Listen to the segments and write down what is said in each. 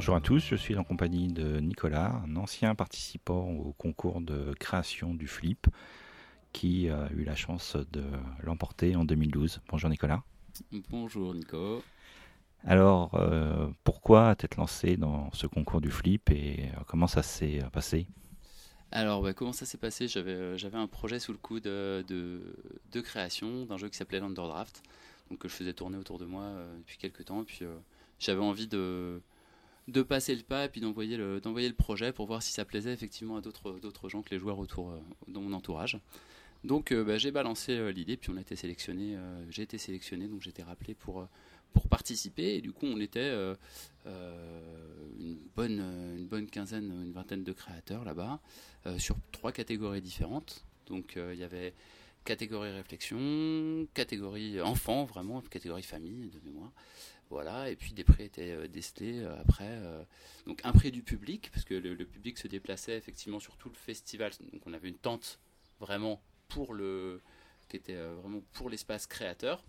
Bonjour à tous, je suis en compagnie de Nicolas, un ancien participant au concours de création du Flip, qui a eu la chance de l'emporter en 2012. Bonjour Nicolas. Bonjour Nico. Alors, euh, pourquoi t'être lancé dans ce concours du Flip et euh, comment ça s'est passé? Alors, bah, comment ça s'est passé? J'avais euh, un projet sous le coude de, de, création d'un jeu qui s'appelait Underdraft, donc que je faisais tourner autour de moi depuis quelques temps. Et puis, j'avais envie de, de passer le pas et puis d'envoyer le, d'envoyer le projet pour voir si ça plaisait effectivement à d'autres, d'autres gens que les joueurs autour dans mon entourage. Donc bah, j'ai balancé l'idée, puis on a été sélectionné, j'ai été sélectionné, donc j'ai été rappelé pour, pour participer. Et du coup, on était euh, euh, une, bonne, une bonne quinzaine, une vingtaine de créateurs là-bas, euh, sur trois catégories différentes. Donc, il y avait catégorie réflexion, catégorie enfant, vraiment, catégorie famille de mémoire. Voilà, et puis des prix étaient décelés après. donc un prix du public, parce que le, public se déplaçait effectivement sur tout le festival. Donc on avait une tente vraiment pour le, qui était vraiment pour l'espace créateur.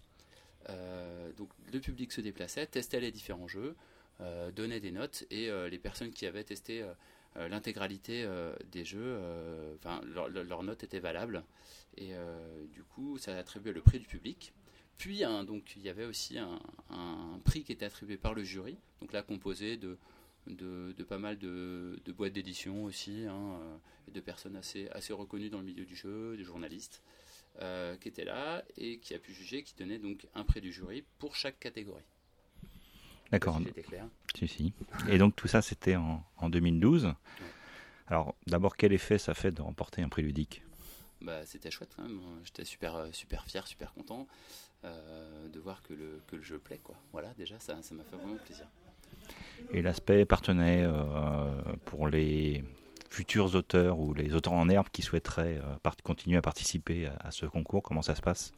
Euh, donc le public se déplaçait, testait les différents jeux, euh, donnait des notes et euh, les personnes qui avaient testé l'intégralité des jeux, enfin leur, note était valable et du coup ça attribuait le prix du public. Puis donc il y avait aussi un, prix qui était attribué par le jury, donc là composé de pas mal de, boîtes d'édition aussi, hein, de personnes assez, reconnues dans le milieu du jeu, des journalistes. Euh, qui était là et qui a pu juger, qui donnait donc un prix du jury pour chaque catégorie. D'accord. Si, si. Et donc tout ça, c'était en, en, 2012. Alors d'abord, quel effet ça fait de remporter un prix ludique? Bah, C'était chouette quand même. J'étais super, euh, super fier, super content euh, de voir que le, que le jeu plaît. Quoi. Voilà, déjà, ça m'a fait vraiment plaisir. Et l'aspect partenait pour les futurs auteurs ou les auteurs en herbe qui souhaiteraient euh, continuer à participer à, ce concours Comment ça se passe?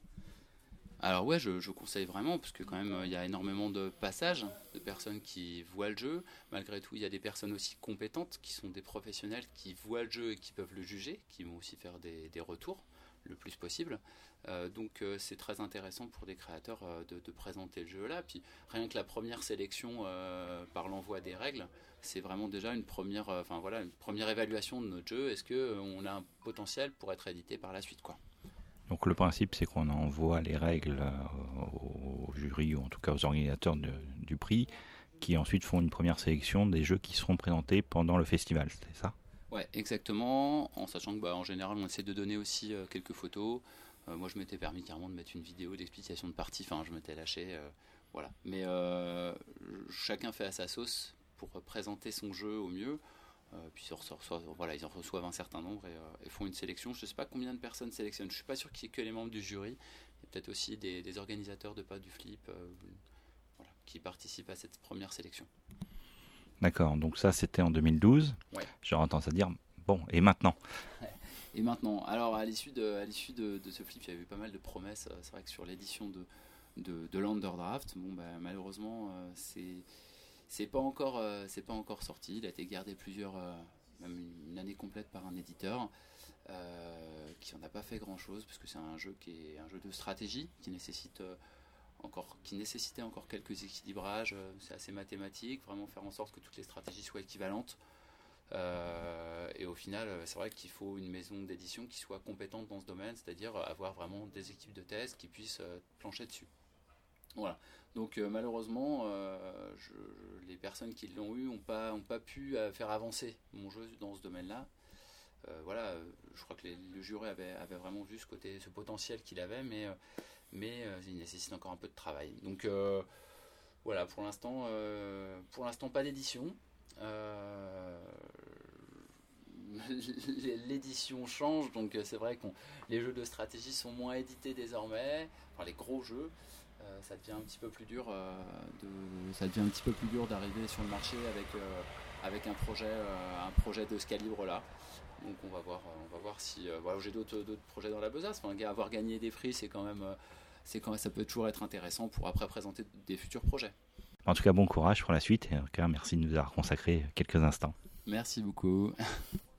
Alors ouais, je, conseille vraiment, parce que quand même, il y a énormément de passages de personnes qui voient le jeu. Malgré tout, il y a des personnes aussi compétentes, qui sont des professionnels, qui voient le jeu et qui peuvent le juger, qui vont aussi faire des, retours le plus possible. Euh, donc euh, c'est très intéressant pour des créateurs euh, de, présenter le jeu là. Puis rien que la première sélection par l'envoi des règles, c'est vraiment déjà une première, enfin voilà, une première évaluation de notre jeu. Est-ce que on a un potentiel pour être édité par la suite, quoi. Donc le principe, c'est qu'on envoie les règles au, jury ou en tout cas aux organisateurs du prix, qui ensuite font une première sélection des jeux qui seront présentés pendant le festival. C'est ça? Ouais, exactement. En sachant que bah, en général, on essaie de donner aussi quelques photos. Euh, moi, je m'étais permis carrément de mettre une vidéo d'explication de partie. Enfin, je m'étais lâché. Euh, voilà. Mais euh, chacun fait à sa sauce pour présenter son jeu au mieux. Puis voilà, ils en reçoivent un certain nombre et, font une sélection. Je ne sais pas combien de personnes sélectionnent. Je ne suis pas sûr qu'il y ait que les membres du jury. Il y a peut-être aussi des, organisateurs de pas du flip qui participent à cette première sélection. D'accord, donc ça c'était en 2012. Ouais. J'aurais tendance à dire, bon, et maintenant? Et maintenant, alors à l'issue de, à l'issue de, ce flip, il y avait eu pas mal de promesses. Euh, c'est vrai que sur l'édition de, de, de l'Underdraft, bon, bah, malheureusement, euh, c'est c'est pas encore euh, c'est pas encore sorti. Il a été gardé plusieurs, même une, année complète par un éditeur. qui en a pas fait grand chose parce que c'est un jeu qui est un jeu de stratégie qui nécessite encore qui nécessitait encore quelques équilibrages c'est assez mathématique vraiment faire en sorte que toutes les stratégies soient équivalentes euh, et au final, euh, c'est vrai qu'il faut une maison d'édition qui soit compétente dans ce domaine, c'est-à-dire avoir vraiment des équipes de test qui puissent euh, plancher dessus. Voilà. Donc malheureusement, les personnes qui l'ont eu n'ont pas, pu faire avancer mon jeu dans ce domaine-là. voilà, je crois que le jury avait, vraiment vu ce côté, ce potentiel qu'il avait, mais, il nécessite encore un peu de travail. Donc voilà, pour l'instant, pour l'instant pas d'édition. Euh, l'édition change, donc euh, c'est vrai que les jeux de stratégie sont moins édités désormais, enfin les gros jeux, euh, ça devient un petit peu plus dur de, ça devient un petit peu plus dur d'arriver sur le marché avec avec un projet un projet de ce calibre là. Donc on va voir on va voir si voilà, j'ai d'autres d'autres projets dans la besace. Enfin, avoir gagné des prix, c'est quand même c'est quand ça peut toujours être intéressant pour après présenter des futurs projets. En tout cas, bon courage pour la suite et en tout cas, merci de nous avoir consacré quelques instants. Merci beaucoup.